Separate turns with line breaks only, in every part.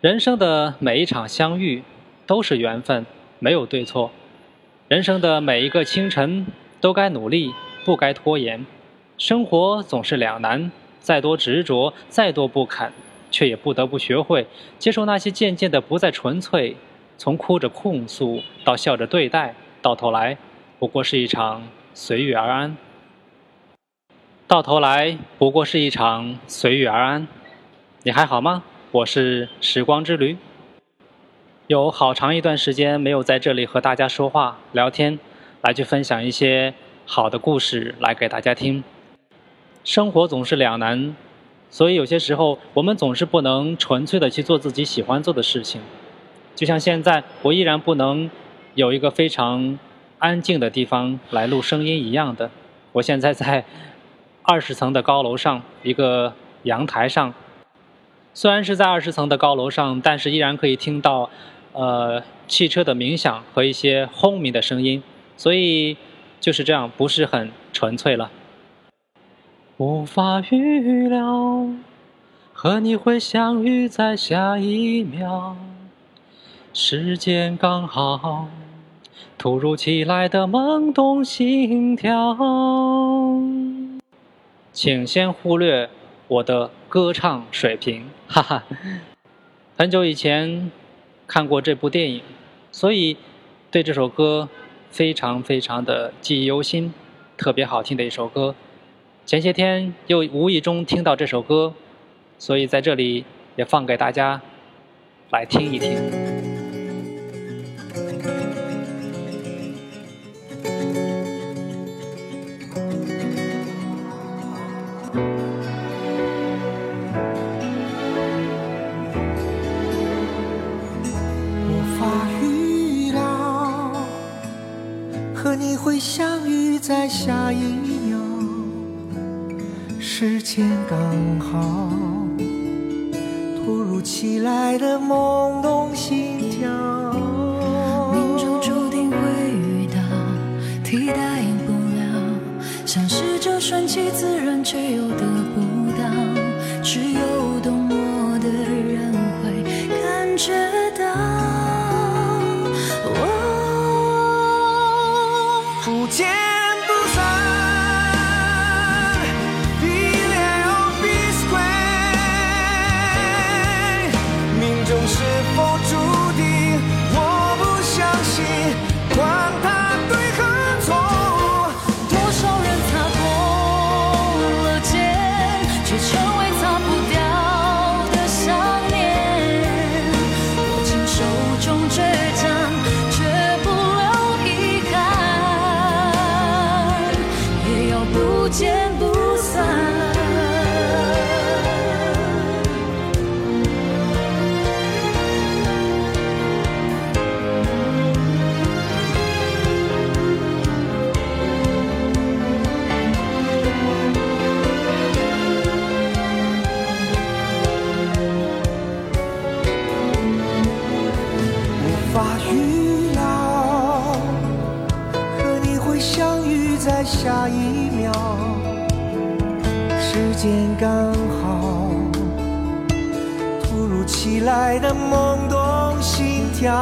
人生的每一场相遇都是缘分，没有对错。人生的每一个清晨都该努力，不该拖延。生活总是两难，再多执着，再多不肯，却也不得不学会接受那些渐渐的不再纯粹。从哭着控诉到笑着对待，到头来不过是一场随遇而安。到头来不过是一场随遇而安。你还好吗？我是时光之驴，有好长一段时间没有在这里和大家说话聊天，来去分享一些好的故事来给大家听。生活总是两难，所以有些时候我们总是不能纯粹的去做自己喜欢做的事情。就像现在，我依然不能有一个非常安静的地方来录声音一样的。我现在在二十层的高楼上，一个阳台上。虽然是在二十层的高楼上，但是依然可以听到，呃，汽车的鸣响和一些轰鸣的声音，所以就是这样，不是很纯粹了。无法预料和你会相遇在下一秒，时间刚好，突如其来的懵懂心跳，请先忽略。我的歌唱水平，哈哈。很久以前看过这部电影，所以对这首歌非常非常的记忆犹新，特别好听的一首歌。前些天又无意中听到这首歌，所以在这里也放给大家来听一听。
会相遇在下一秒，时间刚好，突如其来的懵懂心跳，
命中注定会遇到，替代不了，像是这顺其自然，却又得
在下一秒，时间刚好，突如其来的懵懂心跳，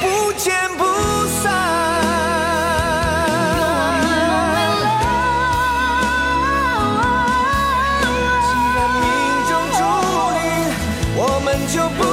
不
见不散。就不